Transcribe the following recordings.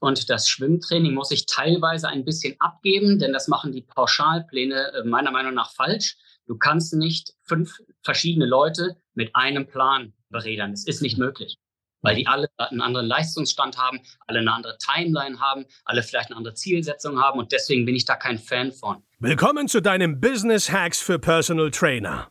Und das Schwimmtraining muss ich teilweise ein bisschen abgeben, denn das machen die Pauschalpläne äh, meiner Meinung nach falsch. Du kannst nicht fünf verschiedene Leute mit einem Plan beredern. Das ist nicht möglich, weil die alle einen anderen Leistungsstand haben, alle eine andere Timeline haben, alle vielleicht eine andere Zielsetzung haben und deswegen bin ich da kein Fan von. Willkommen zu deinem Business Hacks für Personal Trainer.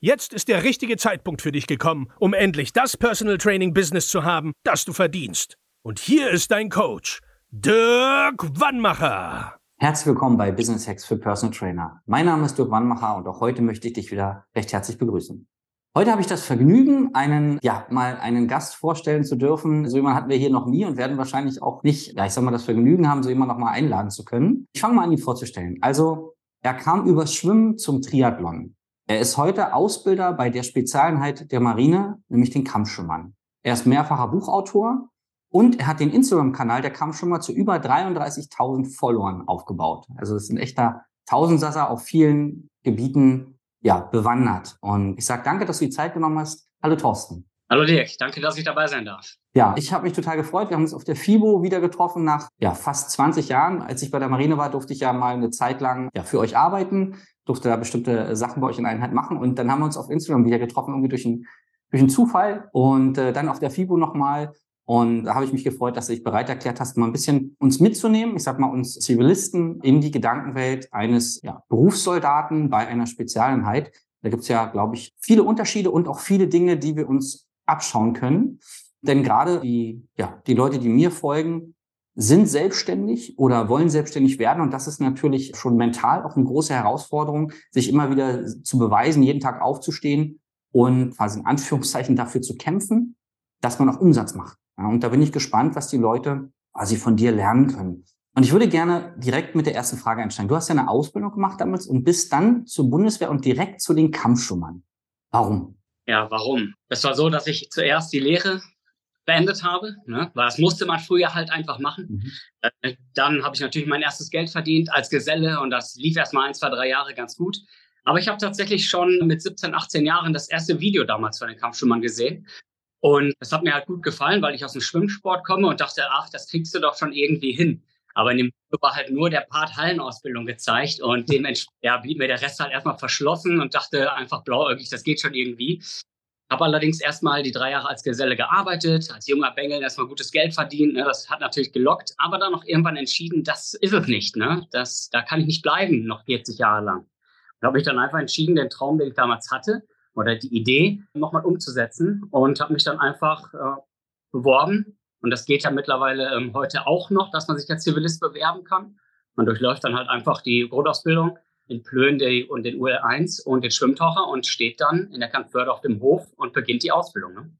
Jetzt ist der richtige Zeitpunkt für dich gekommen, um endlich das Personal Training Business zu haben, das du verdienst. Und hier ist dein Coach, Dirk Wannmacher. Herzlich willkommen bei Business Hacks für Personal Trainer. Mein Name ist Dirk Wannmacher und auch heute möchte ich dich wieder recht herzlich begrüßen. Heute habe ich das Vergnügen, einen, ja, mal einen Gast vorstellen zu dürfen. So jemand hatten wir hier noch nie und werden wahrscheinlich auch nicht, ja, ich sag mal, das Vergnügen haben, so jemand noch mal einladen zu können. Ich fange mal an, ihn vorzustellen. Also, er kam übers Schwimmen zum Triathlon. Er ist heute Ausbilder bei der Spezialeinheit der Marine, nämlich den Kampfschwimmern. Er ist mehrfacher Buchautor und er hat den Instagram-Kanal der Kampfschwimmer zu über 33.000 Followern aufgebaut. Also ist ein echter Tausendsasser auf vielen Gebieten ja, bewandert. Und ich sage danke, dass du die Zeit genommen hast. Hallo Thorsten. Hallo Dirk, danke, dass ich dabei sein darf. Ja, ich habe mich total gefreut. Wir haben uns auf der FIBO wieder getroffen nach ja, fast 20 Jahren. Als ich bei der Marine war, durfte ich ja mal eine Zeit lang ja, für euch arbeiten, durfte da bestimmte Sachen bei euch in Einheit machen. Und dann haben wir uns auf Instagram wieder getroffen, irgendwie durch einen, durch einen Zufall. Und äh, dann auf der FIBO nochmal. Und da habe ich mich gefreut, dass du dich bereit erklärt hast, mal ein bisschen uns mitzunehmen, ich sag mal uns Zivilisten in die Gedankenwelt eines ja, Berufssoldaten bei einer Spezialeinheit. Da gibt's ja, glaube ich, viele Unterschiede und auch viele Dinge, die wir uns abschauen können. Denn gerade die, ja, die Leute, die mir folgen, sind selbstständig oder wollen selbstständig werden. Und das ist natürlich schon mental auch eine große Herausforderung, sich immer wieder zu beweisen, jeden Tag aufzustehen und quasi in Anführungszeichen dafür zu kämpfen, dass man auch Umsatz macht. Ja, und da bin ich gespannt, was die Leute quasi von dir lernen können. Und ich würde gerne direkt mit der ersten Frage einsteigen. Du hast ja eine Ausbildung gemacht damals und bist dann zur Bundeswehr und direkt zu den Kampfschummern. Warum? Ja, warum? Es war so, dass ich zuerst die Lehre beendet habe, ne? weil das musste man früher halt einfach machen. Mhm. Äh, dann habe ich natürlich mein erstes Geld verdient als Geselle und das lief erst mal ein, zwei, drei Jahre ganz gut. Aber ich habe tatsächlich schon mit 17, 18 Jahren das erste Video damals von den Kampfschwimmern gesehen. Und es hat mir halt gut gefallen, weil ich aus dem Schwimmsport komme und dachte, ach, das kriegst du doch schon irgendwie hin. Aber in dem Video war halt nur der Part Hallenausbildung gezeigt und dementsprechend ja, blieb mir der Rest halt erstmal verschlossen und dachte einfach blauäugig, das geht schon irgendwie. Habe allerdings erstmal die drei Jahre als Geselle gearbeitet, als junger Bengel erstmal gutes Geld verdient. Ne? Das hat natürlich gelockt, aber dann noch irgendwann entschieden, das ist es nicht. Ne? Das, da kann ich nicht bleiben, noch 40 Jahre lang. Da habe ich dann einfach entschieden, den Traum, den ich damals hatte, oder die Idee nochmal umzusetzen und habe mich dann einfach äh, beworben und das geht ja mittlerweile ähm, heute auch noch, dass man sich als Zivilist bewerben kann. Man durchläuft dann halt einfach die Grundausbildung in Plön und den UL1 und den Schwimmtaucher und steht dann in der Kampförde auf dem Hof und beginnt die Ausbildung. Ne?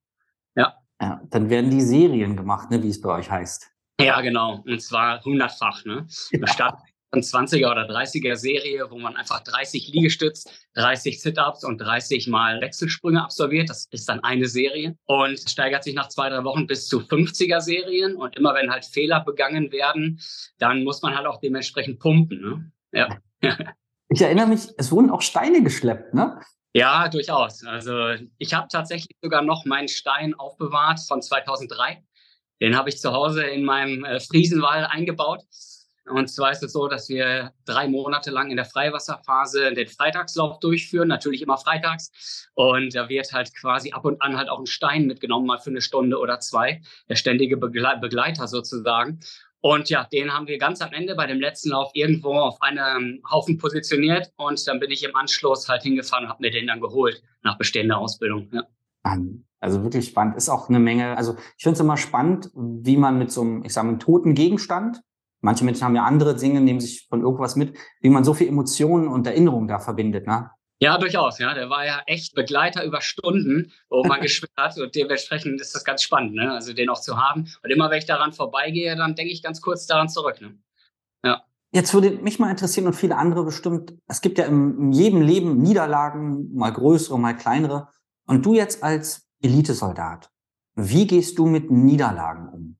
Ja. ja. Dann werden die Serien gemacht, ne, wie es bei euch heißt. Ja, genau. Und zwar hundertfach. Ne? Ja. Statt 20er oder 30er Serie, wo man einfach 30 Liegestütz, 30 Sit-ups und 30 mal Wechselsprünge absolviert. Das ist dann eine Serie und steigert sich nach zwei, drei Wochen bis zu 50er Serien. Und immer wenn halt Fehler begangen werden, dann muss man halt auch dementsprechend pumpen. Ne? Ja. Ich erinnere mich, es wurden auch Steine geschleppt, ne? Ja, durchaus. Also ich habe tatsächlich sogar noch meinen Stein aufbewahrt von 2003. Den habe ich zu Hause in meinem äh, Friesenwall eingebaut. Und zwar ist es so, dass wir drei Monate lang in der Freiwasserphase den Freitagslauf durchführen, natürlich immer freitags. Und da wird halt quasi ab und an halt auch ein Stein mitgenommen, mal für eine Stunde oder zwei, der ständige Begleiter sozusagen. Und ja, den haben wir ganz am Ende bei dem letzten Lauf irgendwo auf einem Haufen positioniert. Und dann bin ich im Anschluss halt hingefahren und habe mir den dann geholt nach bestehender Ausbildung. Ja. Also wirklich spannend. Ist auch eine Menge. Also ich finde es immer spannend, wie man mit so einem, ich sage mal, toten Gegenstand Manche Menschen haben ja andere Dinge, nehmen sich von irgendwas mit, wie man so viel Emotionen und Erinnerungen da verbindet, ne? Ja, durchaus, ja. Der war ja echt Begleiter über Stunden, wo man geschwimmt hat und dementsprechend ist das ganz spannend, ne? Also den auch zu haben. Und immer wenn ich daran vorbeigehe, dann denke ich ganz kurz daran zurück, ne? Ja. Jetzt würde mich mal interessieren und viele andere bestimmt, es gibt ja in jedem Leben Niederlagen, mal größere, mal kleinere. Und du jetzt als Elitesoldat, wie gehst du mit Niederlagen um?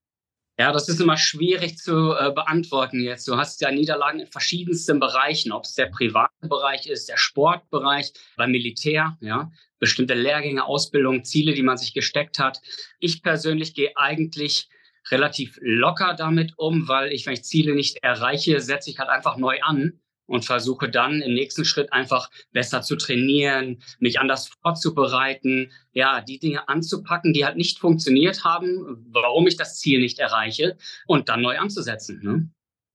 Ja, das ist immer schwierig zu äh, beantworten jetzt. Du hast ja Niederlagen in verschiedensten Bereichen, ob es der private Bereich ist, der Sportbereich, beim Militär, ja, bestimmte Lehrgänge, Ausbildung, Ziele, die man sich gesteckt hat. Ich persönlich gehe eigentlich relativ locker damit um, weil ich, wenn ich Ziele nicht erreiche, setze ich halt einfach neu an und versuche dann im nächsten Schritt einfach besser zu trainieren, mich anders vorzubereiten, ja, die Dinge anzupacken, die halt nicht funktioniert haben, warum ich das Ziel nicht erreiche und dann neu anzusetzen. Ne?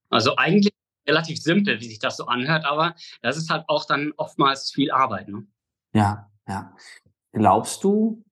Also eigentlich relativ simpel, wie sich das so anhört, aber das ist halt auch dann oftmals viel Arbeit. Ne? Ja, ja. Glaubst du,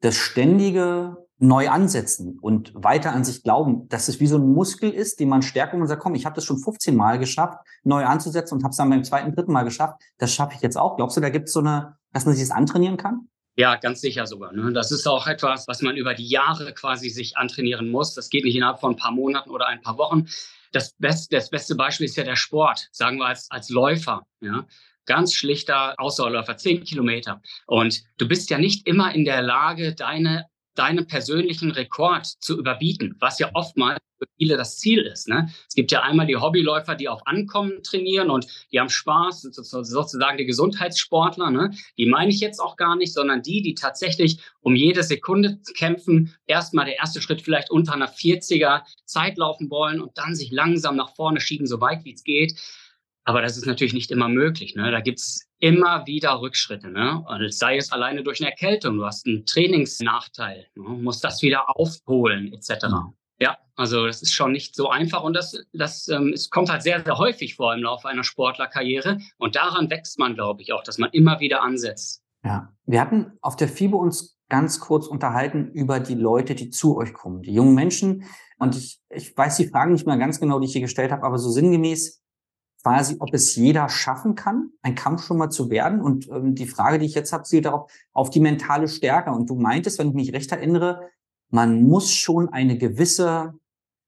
das ständige neu ansetzen und weiter an sich glauben, dass es wie so ein Muskel ist, den man stärkt und man sagt, komm, ich habe das schon 15 Mal geschafft, neu anzusetzen und habe es dann beim zweiten, dritten Mal geschafft, das schaffe ich jetzt auch. Glaubst du, da gibt es so eine, dass man sich das antrainieren kann? Ja, ganz sicher sogar. Ne? Das ist auch etwas, was man über die Jahre quasi sich antrainieren muss. Das geht nicht innerhalb von ein paar Monaten oder ein paar Wochen. Das beste, das beste Beispiel ist ja der Sport, sagen wir als, als Läufer. Ja? ganz schlichter Ausdauerläufer, zehn Kilometer. Und du bist ja nicht immer in der Lage, deine deinen persönlichen Rekord zu überbieten, was ja oftmals für viele das Ziel ist. Ne? Es gibt ja einmal die Hobbyläufer, die auf Ankommen trainieren und die haben Spaß, sozusagen die Gesundheitssportler. Ne? Die meine ich jetzt auch gar nicht, sondern die, die tatsächlich um jede Sekunde kämpfen, erstmal der erste Schritt vielleicht unter einer 40er Zeit laufen wollen und dann sich langsam nach vorne schieben, so weit wie es geht. Aber das ist natürlich nicht immer möglich. Ne? Da gibt's immer wieder Rückschritte. Ne? Und sei es alleine durch eine Erkältung, du hast einen Trainingsnachteil, ne? musst das wieder aufholen, etc. Mhm. Ja, also das ist schon nicht so einfach und das, das ähm, es kommt halt sehr, sehr häufig vor im Laufe einer Sportlerkarriere. Und daran wächst man, glaube ich, auch, dass man immer wieder ansetzt. Ja, wir hatten auf der FIBO uns ganz kurz unterhalten über die Leute, die zu euch kommen, die jungen Menschen. Und ich, ich weiß die Fragen nicht mehr ganz genau, die ich hier gestellt habe, aber so sinngemäß, quasi, ob es jeder schaffen kann, ein Kampfschwimmer zu werden. Und ähm, die Frage, die ich jetzt habe, zielt darauf, auf die mentale Stärke. Und du meintest, wenn ich mich recht erinnere, man muss schon eine gewisse,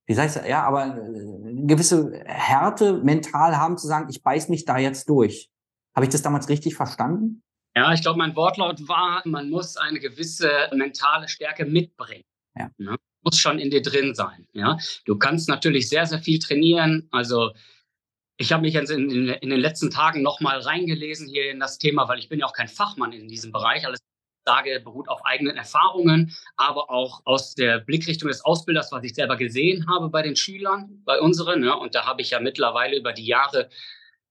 wie sag ich ja, aber äh, eine gewisse Härte mental haben zu sagen, ich beiß mich da jetzt durch. Habe ich das damals richtig verstanden? Ja, ich glaube, mein Wortlaut war, man muss eine gewisse mentale Stärke mitbringen. Ja. Ne? Muss schon in dir drin sein. Ja, du kannst natürlich sehr, sehr viel trainieren. Also ich habe mich jetzt in, in, in, den letzten Tagen nochmal reingelesen hier in das Thema, weil ich bin ja auch kein Fachmann in diesem Bereich. Alles sage, beruht auf eigenen Erfahrungen, aber auch aus der Blickrichtung des Ausbilders, was ich selber gesehen habe bei den Schülern, bei unseren. Ne? Und da habe ich ja mittlerweile über die Jahre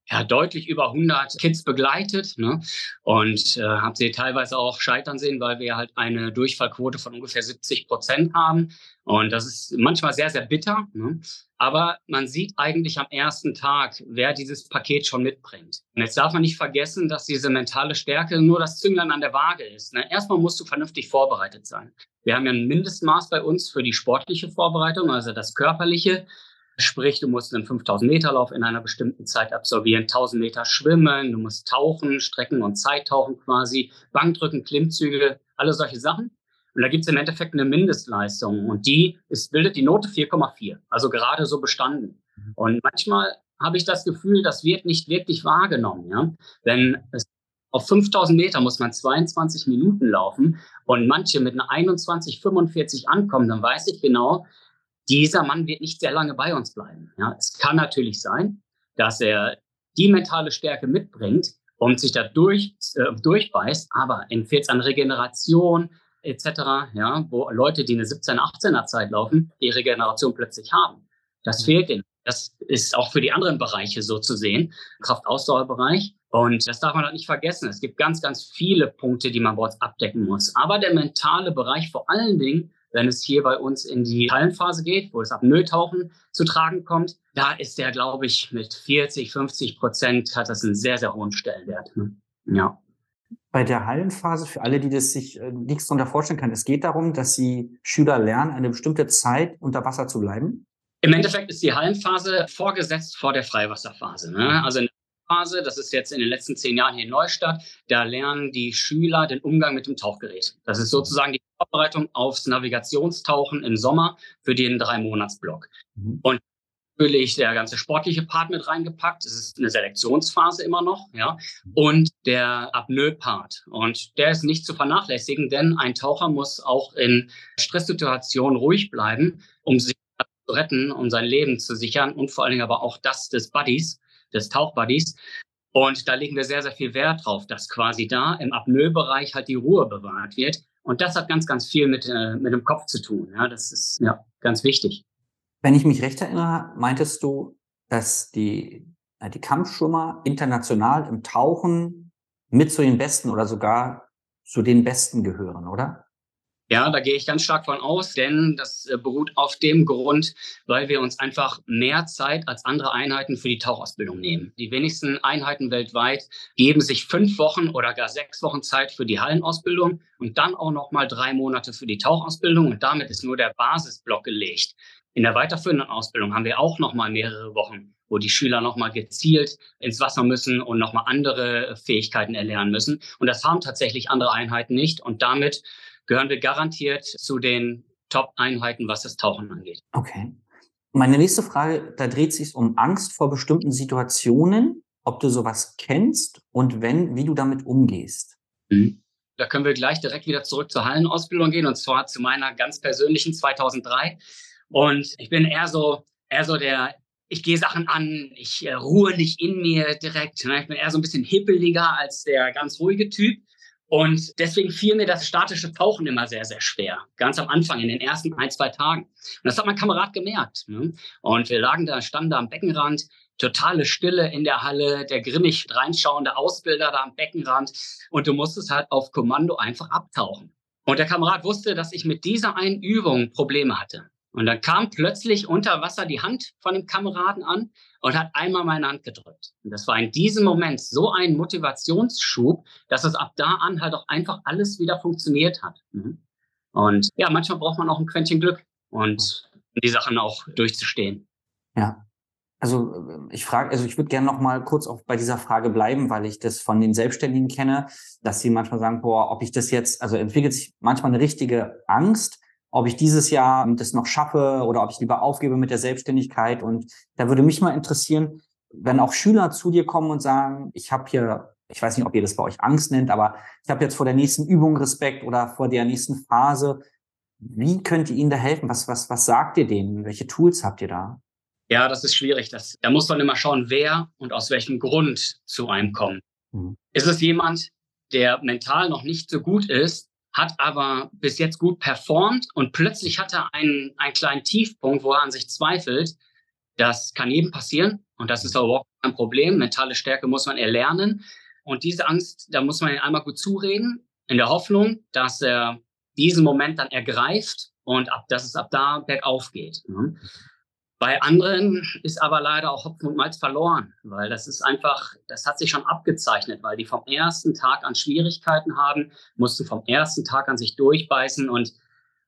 ja, deutlich über 100 Kids begleitet ne? und äh, habe sie teilweise auch scheitern sehen, weil wir halt eine Durchfallquote von ungefähr 70 Prozent haben. Und das ist manchmal sehr, sehr bitter. Ne? Aber man sieht eigentlich am ersten Tag, wer dieses Paket schon mitbringt. Und jetzt darf man nicht vergessen, dass diese mentale Stärke nur das Zünglein an der Waage ist. Ne? Erstmal musst du vernünftig vorbereitet sein. Wir haben ja ein Mindestmaß bei uns für die sportliche Vorbereitung, also das körperliche. Sprich, du musst einen 5000 Meter Lauf in einer bestimmten Zeit absolvieren, 1000 Meter schwimmen, du musst tauchen, Strecken- und Zeittauchen quasi, Bankdrücken, Klimmzüge, alle solche Sachen. Und da gibt es im Endeffekt eine Mindestleistung und die ist, bildet die Note 4,4, also gerade so bestanden. Mhm. Und manchmal habe ich das Gefühl, das wird nicht wirklich wahrgenommen. Ja? Denn es, auf 5000 Meter muss man 22 Minuten laufen und manche mit einer 21,45 ankommen, dann weiß ich genau, dieser Mann wird nicht sehr lange bei uns bleiben. Ja, es kann natürlich sein, dass er die mentale Stärke mitbringt und sich da durch, äh, durchbeißt, aber empfiehlt es an Regeneration etc., ja, wo Leute, die eine 17er, 18er Zeit laufen, die Regeneration plötzlich haben. Das mhm. fehlt ihnen. Das ist auch für die anderen Bereiche so zu sehen, Kraftausdauerbereich. Und das darf man halt nicht vergessen. Es gibt ganz, ganz viele Punkte, die man bei uns abdecken muss. Aber der mentale Bereich vor allen Dingen wenn es hier bei uns in die Hallenphase geht, wo das Apnoe-Tauchen zu tragen kommt, da ist der, glaube ich, mit 40, 50 Prozent hat das einen sehr, sehr hohen Stellenwert. Ne? Ja. Bei der Hallenphase, für alle, die das sich äh, nichts darunter vorstellen können, es geht darum, dass die Schüler lernen, eine bestimmte Zeit unter Wasser zu bleiben. Im Endeffekt ist die Hallenphase vorgesetzt vor der Freiwasserphase. Ne? Also in Phase, das ist jetzt in den letzten zehn Jahren hier in Neustadt, da lernen die Schüler den Umgang mit dem Tauchgerät. Das ist sozusagen die Vorbereitung aufs Navigationstauchen im Sommer für den drei Monatsblock. Mhm. Und natürlich der ganze sportliche Part mit reingepackt. Es ist eine Selektionsphase immer noch, ja. Und der Apnoe-Part. Und der ist nicht zu vernachlässigen, denn ein Taucher muss auch in Stresssituationen ruhig bleiben, um sich zu retten, um sein Leben zu sichern und vor allen Dingen aber auch das des Buddies, des Tauchbuddies. Und da legen wir sehr, sehr viel Wert drauf, dass quasi da im Apnoe-Bereich halt die Ruhe bewahrt wird. Und das hat ganz, ganz viel mit, äh, mit dem Kopf zu tun. Ja, das ist ja ganz wichtig. Wenn ich mich recht erinnere, meintest du, dass die, äh, die Kampfschwimmer international im Tauchen mit zu den Besten oder sogar zu den Besten gehören, oder? Ja, da gehe ich ganz stark von aus, denn das äh, beruht auf dem Grund, weil wir uns einfach mehr Zeit als andere Einheiten für die Tauchausbildung nehmen. Die wenigsten Einheiten weltweit geben sich fünf Wochen oder gar sechs Wochen Zeit für die Hallenausbildung und dann auch noch mal drei Monate für die Tauchausbildung und damit ist nur der Basisblock gelegt. In der weiterführenden Ausbildung haben wir auch noch mal mehrere Wochen, wo die Schüler noch mal gezielt ins Wasser müssen und noch mal andere Fähigkeiten erlernen müssen. Und das haben tatsächlich andere Einheiten nicht. Und damit gehören wir garantiert zu den Top-Einheiten, was das Tauchen angeht. Okay. Meine nächste Frage, da dreht sich um Angst vor bestimmten Situationen, ob du sowas kennst und wenn, wie du damit umgehst. Mhm. Da können wir gleich direkt wieder zurück zur Hallenausbildung gehen und zwar zu meiner ganz persönlichen 2003. Und ich bin eher so, eher so der, ich gehe Sachen an, ich äh, ruhe nicht in mir direkt. Ne? Ich bin eher so ein bisschen hippeliger als der ganz ruhige Typ. Und deswegen fiel mir das statische Tauchen immer sehr, sehr schwer. Ganz am Anfang, in den ersten ein, zwei Tagen. Und das hat mein Kamerad gemerkt. Ne? Und wir lagen da, standen da am Beckenrand, totale Stille in der Halle, der grimmig reinschauende Ausbilder da am Beckenrand. Und du musstest halt auf Kommando einfach abtauchen. Und der Kamerad wusste, dass ich mit dieser einen Übung Probleme hatte. Und dann kam plötzlich unter Wasser die Hand von dem Kameraden an und hat einmal meine Hand gedrückt. Und das war in diesem Moment so ein Motivationsschub, dass es ab da an halt auch einfach alles wieder funktioniert hat. Mhm. Und ja, manchmal braucht man auch ein Quäntchen Glück und die Sachen auch durchzustehen. Ja. Also ich frage, also ich würde gerne noch mal kurz auch bei dieser Frage bleiben, weil ich das von den Selbstständigen kenne, dass sie manchmal sagen, boah, ob ich das jetzt, also entwickelt sich manchmal eine richtige Angst, ob ich dieses Jahr das noch schaffe oder ob ich lieber aufgebe mit der Selbstständigkeit. Und da würde mich mal interessieren, wenn auch Schüler zu dir kommen und sagen, ich habe hier, ich weiß nicht, ob ihr das bei euch Angst nennt, aber ich habe jetzt vor der nächsten Übung Respekt oder vor der nächsten Phase. Wie könnt ihr ihnen da helfen? Was, was, was sagt ihr denen? Welche Tools habt ihr da? Ja, das ist schwierig. Das, da muss man immer schauen, wer und aus welchem Grund zu einem kommt. Mhm. Ist es jemand, der mental noch nicht so gut ist, hat aber bis jetzt gut performt und plötzlich hat er einen, einen kleinen Tiefpunkt, wo er an sich zweifelt. Das kann jedem passieren und das ist auch kein Problem. Mentale Stärke muss man erlernen. Und diese Angst, da muss man ihn einmal gut zureden, in der Hoffnung, dass er diesen Moment dann ergreift und ab, dass es ab da bergauf geht. Ne? Bei anderen ist aber leider auch Hopfen und Malz verloren, weil das ist einfach, das hat sich schon abgezeichnet, weil die vom ersten Tag an Schwierigkeiten haben, mussten vom ersten Tag an sich durchbeißen und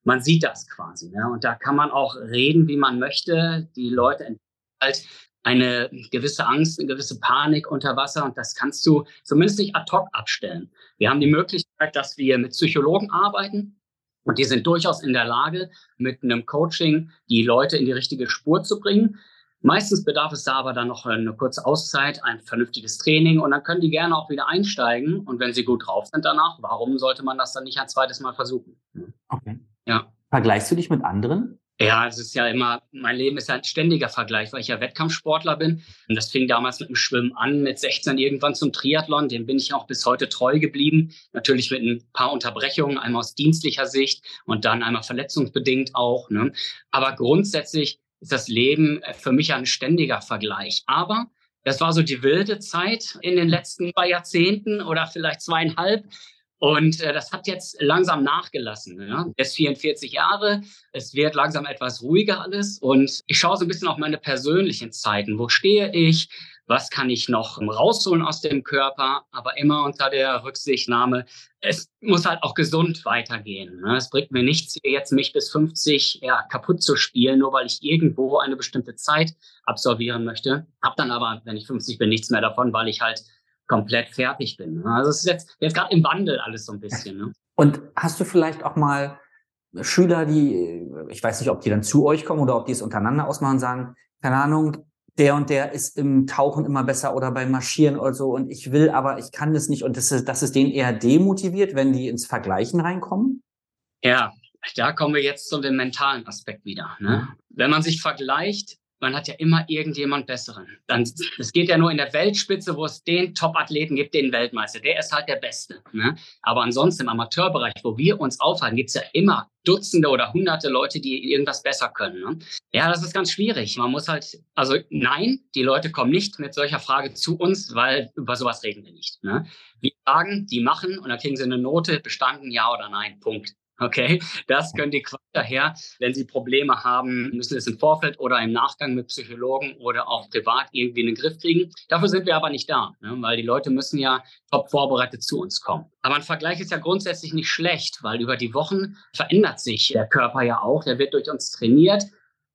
man sieht das quasi. Ne? Und da kann man auch reden, wie man möchte. Die Leute halt eine gewisse Angst, eine gewisse Panik unter Wasser und das kannst du zumindest nicht ad hoc abstellen. Wir haben die Möglichkeit, dass wir mit Psychologen arbeiten, und die sind durchaus in der Lage, mit einem Coaching die Leute in die richtige Spur zu bringen. Meistens bedarf es da aber dann noch eine kurze Auszeit, ein vernünftiges Training und dann können die gerne auch wieder einsteigen. Und wenn sie gut drauf sind danach, warum sollte man das dann nicht ein zweites Mal versuchen? Okay. Ja. Vergleichst du dich mit anderen? Ja, es ist ja immer, mein Leben ist ja ein ständiger Vergleich, weil ich ja Wettkampfsportler bin. Und das fing damals mit dem Schwimmen an, mit 16 irgendwann zum Triathlon. Dem bin ich auch bis heute treu geblieben. Natürlich mit ein paar Unterbrechungen, einmal aus dienstlicher Sicht und dann einmal verletzungsbedingt auch. Ne? Aber grundsätzlich ist das Leben für mich ein ständiger Vergleich. Aber das war so die wilde Zeit in den letzten zwei Jahrzehnten oder vielleicht zweieinhalb. Und äh, das hat jetzt langsam nachgelassen. Ja? Er ist 44 Jahre, es wird langsam etwas ruhiger alles. Und ich schaue so ein bisschen auf meine persönlichen Zeiten. Wo stehe ich? Was kann ich noch rausholen aus dem Körper? Aber immer unter der Rücksichtnahme, es muss halt auch gesund weitergehen. Ne? Es bringt mir nichts, jetzt mich bis 50 ja, kaputt zu spielen, nur weil ich irgendwo eine bestimmte Zeit absolvieren möchte. Hab dann aber, wenn ich 50 bin, nichts mehr davon, weil ich halt komplett fertig bin. Ne? Also es ist jetzt, jetzt gerade im Wandel alles so ein bisschen. Ne? Und hast du vielleicht auch mal Schüler, die, ich weiß nicht, ob die dann zu euch kommen oder ob die es untereinander ausmachen, sagen, keine Ahnung, der und der ist im Tauchen immer besser oder beim Marschieren oder so und ich will, aber ich kann das nicht und das ist, das ist den eher demotiviert, wenn die ins Vergleichen reinkommen? Ja, da kommen wir jetzt zu dem mentalen Aspekt wieder. Ne? Wenn man sich vergleicht, man hat ja immer irgendjemand Besseren. Dann, es geht ja nur in der Weltspitze, wo es den Top-Athleten gibt, den Weltmeister. Der ist halt der Beste. Ne? Aber ansonsten im Amateurbereich, wo wir uns aufhalten, gibt es ja immer Dutzende oder Hunderte Leute, die irgendwas besser können. Ne? Ja, das ist ganz schwierig. Man muss halt, also nein, die Leute kommen nicht mit solcher Frage zu uns, weil über sowas reden wir nicht. Ne? Wir sagen, die machen und dann kriegen sie eine Note, bestanden, ja oder nein, Punkt. Okay, das können die daher, wenn sie Probleme haben, müssen es im Vorfeld oder im Nachgang mit Psychologen oder auch privat irgendwie in den Griff kriegen. Dafür sind wir aber nicht da, ne? weil die Leute müssen ja top vorbereitet zu uns kommen. Aber ein Vergleich ist ja grundsätzlich nicht schlecht, weil über die Wochen verändert sich der Körper ja auch. Der wird durch uns trainiert.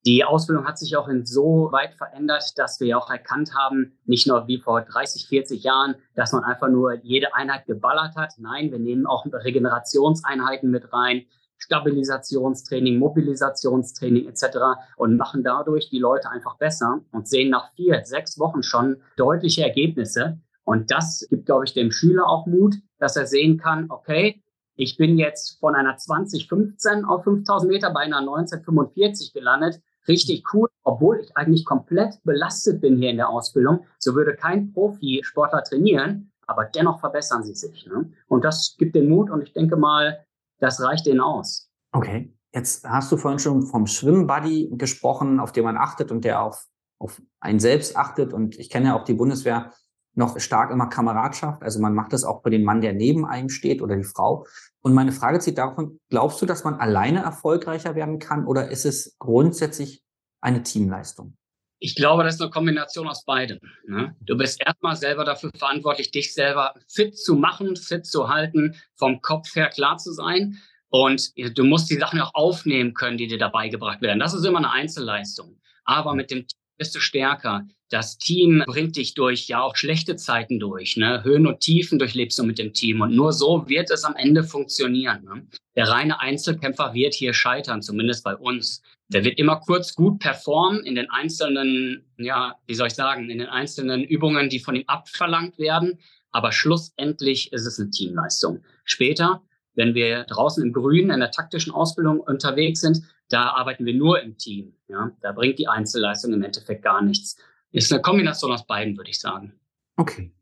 Die Ausbildung hat sich auch insoweit verändert, dass wir auch erkannt haben, nicht nur wie vor 30, 40 Jahren, dass man einfach nur jede Einheit geballert hat. Nein, wir nehmen auch Regenerationseinheiten mit rein, Stabilisationstraining, Mobilisationstraining etc. und machen dadurch die Leute einfach besser und sehen nach vier, sechs Wochen schon deutliche Ergebnisse. Und das gibt, glaube ich, dem Schüler auch Mut, dass er sehen kann, okay, ich bin jetzt von einer 2015 auf 5000 Meter bei einer 1945 gelandet richtig cool, obwohl ich eigentlich komplett belastet bin hier in der Ausbildung. So würde kein Profisportler trainieren, aber dennoch verbessern sie sich. Ne? Und das gibt den Mut und ich denke mal, das reicht denen aus. Okay. Jetzt hast du vorhin schon vom Schwimmbuddy gesprochen, auf den man achtet und der auf, auf einen selbst achtet. Und ich kenne ja auch die Bundeswehr noch stark immer Kameradschaft. Also man macht das auch bei dem Mann, der neben einem steht oder die Frau. Und meine Frage zieht davon, glaubst du, dass man alleine erfolgreicher werden kann oder ist es grundsätzlich eine Teamleistung? Ich glaube, das ist eine Kombination aus beidem. Ne? Du bist erstmal selber dafür verantwortlich, dich selber fit zu machen, fit zu halten, vom Kopf her klar zu sein. Und du musst die Sachen auch aufnehmen können, die dir dabei gebracht werden. Das ist immer eine Einzelleistung. Aber mit dem bist du stärker. Das Team bringt dich durch ja auch schlechte Zeiten durch. Ne? Höhen und Tiefen durchlebst du mit dem Team. Und nur so wird es am Ende funktionieren. Ne? Der reine Einzelkämpfer wird hier scheitern, zumindest bei uns. Der wird immer kurz gut performen in den einzelnen, ja, wie soll ich sagen, in den einzelnen Übungen, die von ihm abverlangt werden. Aber schlussendlich ist es eine Teamleistung. Später, wenn wir draußen im Grün in der taktischen Ausbildung unterwegs sind, da arbeiten wir nur im Team. Ja? Da bringt die Einzelleistung im Endeffekt gar nichts. Ist eine Kombination aus beiden, würde ich sagen. Okay.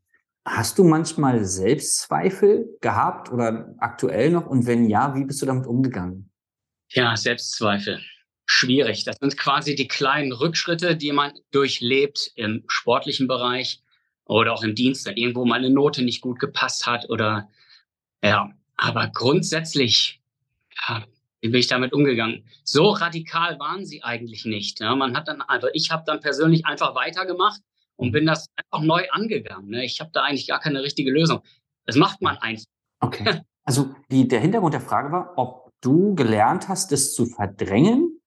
Hast du manchmal Selbstzweifel gehabt oder aktuell noch? Und wenn ja, wie bist du damit umgegangen? Ja, Selbstzweifel. Schwierig. Das sind quasi die kleinen Rückschritte, die man durchlebt im sportlichen Bereich oder auch im Dienst, wenn irgendwo mal eine Note nicht gut gepasst hat oder ja. Aber grundsätzlich ja, wie bin ich damit umgegangen? So radikal waren sie eigentlich nicht. Ja, man hat dann, also ich habe dann persönlich einfach weitergemacht und bin das einfach neu angegangen. Ne? Ich habe da eigentlich gar keine richtige Lösung. Das macht man einfach. Okay. Also die, der Hintergrund der Frage war, ob du gelernt hast, das zu verdrängen.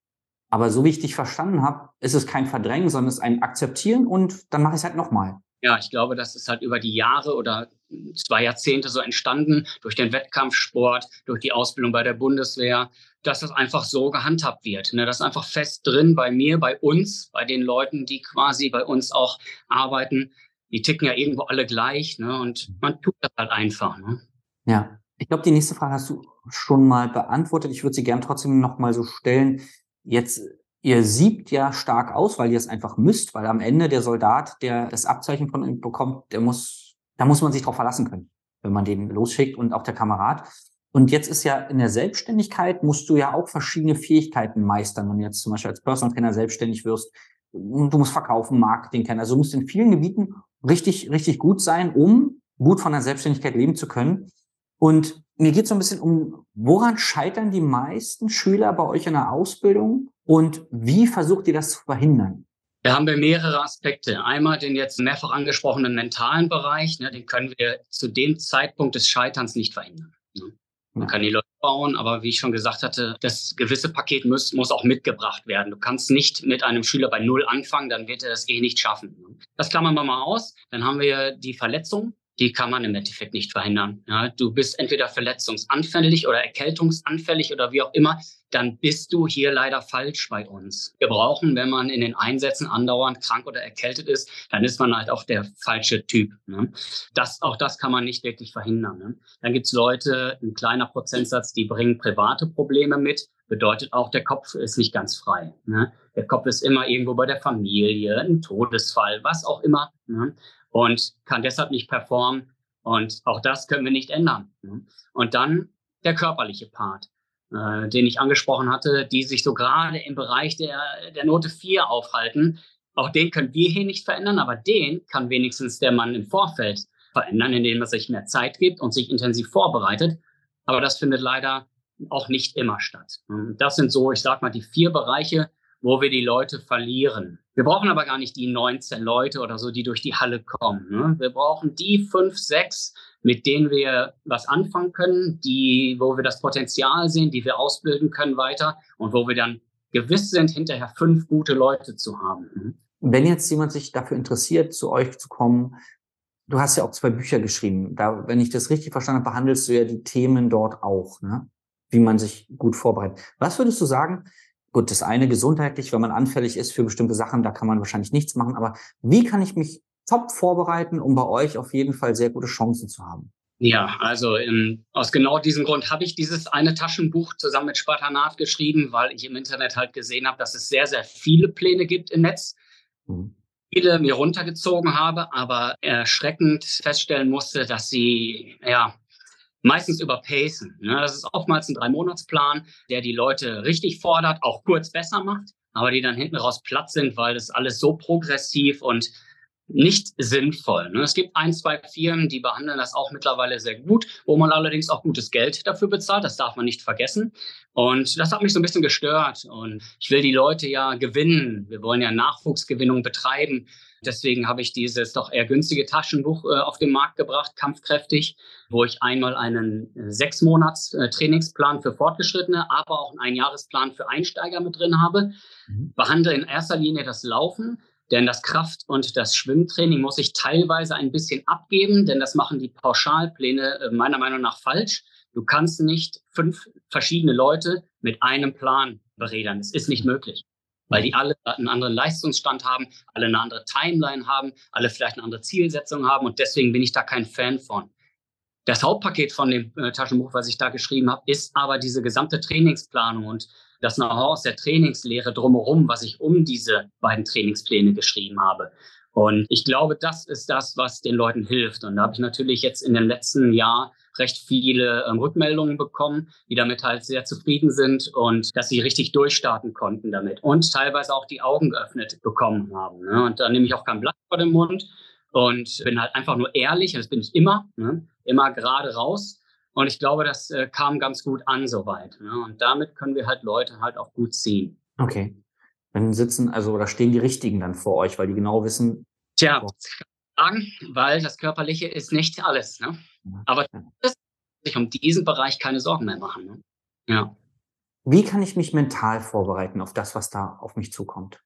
Aber so wie ich dich verstanden habe, ist es kein Verdrängen, sondern es ist ein Akzeptieren und dann mache ich es halt nochmal. Ja, ich glaube, das ist halt über die Jahre oder zwei Jahrzehnte so entstanden, durch den Wettkampfsport, durch die Ausbildung bei der Bundeswehr, dass das einfach so gehandhabt wird. Ne? Das ist einfach fest drin bei mir, bei uns, bei den Leuten, die quasi bei uns auch arbeiten. Die ticken ja irgendwo alle gleich ne? und man tut das halt einfach. Ne? Ja, ich glaube, die nächste Frage hast du schon mal beantwortet. Ich würde sie gern trotzdem noch mal so stellen. Jetzt ihr siebt ja stark aus, weil ihr es einfach müsst, weil am Ende der Soldat, der das Abzeichen von ihm bekommt, der muss da muss man sich drauf verlassen können, wenn man den losschickt und auch der Kamerad. Und jetzt ist ja in der Selbstständigkeit musst du ja auch verschiedene Fähigkeiten meistern. Wenn du jetzt zum Beispiel als Personal Trainer selbstständig wirst, du musst verkaufen, Marketing kennen. Also du musst in vielen Gebieten richtig, richtig gut sein, um gut von der Selbstständigkeit leben zu können. Und mir geht es so ein bisschen um, woran scheitern die meisten Schüler bei euch in der Ausbildung und wie versucht ihr das zu verhindern? Da haben wir mehrere Aspekte. Einmal den jetzt mehrfach angesprochenen mentalen Bereich, ne, den können wir zu dem Zeitpunkt des Scheiterns nicht verhindern. Ne. Man kann die Leute bauen, aber wie ich schon gesagt hatte, das gewisse Paket muss, muss auch mitgebracht werden. Du kannst nicht mit einem Schüler bei Null anfangen, dann wird er das eh nicht schaffen. Ne. Das klammern wir mal aus. Dann haben wir die Verletzung. Die kann man im Endeffekt nicht verhindern. Ja, du bist entweder verletzungsanfällig oder erkältungsanfällig oder wie auch immer, dann bist du hier leider falsch bei uns. Wir brauchen, wenn man in den Einsätzen andauernd krank oder erkältet ist, dann ist man halt auch der falsche Typ. Ne? Das, auch das kann man nicht wirklich verhindern. Ne? Dann gibt's Leute, ein kleiner Prozentsatz, die bringen private Probleme mit. Bedeutet auch, der Kopf ist nicht ganz frei. Ne? Der Kopf ist immer irgendwo bei der Familie, ein Todesfall, was auch immer. Ne? Und kann deshalb nicht performen. Und auch das können wir nicht ändern. Ne? Und dann der körperliche Part äh, den ich angesprochen hatte, die sich so gerade im Bereich der, der Note 4 aufhalten. Auch den können wir hier nicht verändern, aber den kann wenigstens der Mann im Vorfeld verändern, indem er sich mehr Zeit gibt und sich intensiv vorbereitet. Aber das findet leider auch nicht immer statt. Das sind so, ich sag mal, die vier Bereiche, wo wir die Leute verlieren. Wir brauchen aber gar nicht die 19 Leute oder so, die durch die Halle kommen. Ne? Wir brauchen die fünf, sechs, mit denen wir was anfangen können, die, wo wir das Potenzial sehen, die wir ausbilden können weiter und wo wir dann gewiss sind, hinterher fünf gute Leute zu haben. Mhm. Wenn jetzt jemand sich dafür interessiert, zu euch zu kommen, du hast ja auch zwei Bücher geschrieben. Da, wenn ich das richtig verstanden habe, behandelst du ja die Themen dort auch, ne? wie man sich gut vorbereitet. Was würdest du sagen? Gut, das eine gesundheitlich, wenn man anfällig ist für bestimmte Sachen, da kann man wahrscheinlich nichts machen. Aber wie kann ich mich top vorbereiten, um bei euch auf jeden Fall sehr gute Chancen zu haben? Ja, also ähm, aus genau diesem Grund habe ich dieses eine Taschenbuch zusammen mit Spartanat geschrieben, weil ich im Internet halt gesehen habe, dass es sehr, sehr viele Pläne gibt im Netz. Mhm. Viele mir runtergezogen habe, aber erschreckend feststellen musste, dass sie ja meistens überpacen. Ne? Das ist oftmals ein Drei-Monats-Plan, der die Leute richtig fordert, auch kurz besser macht, aber die dann hinten raus platt sind, weil das alles so progressiv und nicht sinnvoll. Ne? Es gibt ein, zwei Firmen, die behandeln das auch mittlerweile sehr gut, wo man allerdings auch gutes Geld dafür bezahlt. Das darf man nicht vergessen. Und das hat mich so ein bisschen gestört. Und ich will die Leute ja gewinnen. Wir wollen ja Nachwuchsgewinnung betreiben. Deswegen habe ich dieses doch eher günstige Taschenbuch äh, auf den Markt gebracht, kampfkräftig, wo ich einmal einen äh, sechs Monats äh, Trainingsplan für Fortgeschrittene, aber auch einen Einjahresplan für Einsteiger mit drin habe. Mhm. Behandle in erster Linie das Laufen, denn das Kraft- und das Schwimmtraining muss ich teilweise ein bisschen abgeben, denn das machen die Pauschalpläne äh, meiner Meinung nach falsch. Du kannst nicht fünf verschiedene Leute mit einem Plan beredern. Das ist nicht möglich, weil die alle einen anderen Leistungsstand haben, alle eine andere Timeline haben, alle vielleicht eine andere Zielsetzung haben und deswegen bin ich da kein Fan von. Das Hauptpaket von dem äh, Taschenbuch, was ich da geschrieben habe, ist aber diese gesamte Trainingsplanung und das Know-how aus der Trainingslehre drumherum, was ich um diese beiden Trainingspläne geschrieben habe. Und ich glaube, das ist das, was den Leuten hilft. Und da habe ich natürlich jetzt in dem letzten Jahr recht viele ähm, Rückmeldungen bekommen, die damit halt sehr zufrieden sind und dass sie richtig durchstarten konnten damit und teilweise auch die Augen geöffnet bekommen haben. Ne? Und da nehme ich auch kein Blatt vor den Mund und bin halt einfach nur ehrlich, das bin ich immer, ne? immer gerade raus und ich glaube, das äh, kam ganz gut an soweit. Ne? Und damit können wir halt Leute halt auch gut ziehen. Okay. Dann sitzen, also oder stehen die Richtigen dann vor euch, weil die genau wissen. Tja, sagen, weil das Körperliche ist nicht alles. Ne? Aber sich um diesen Bereich keine Sorgen mehr machen. Ne? Ja. Wie kann ich mich mental vorbereiten auf das, was da auf mich zukommt?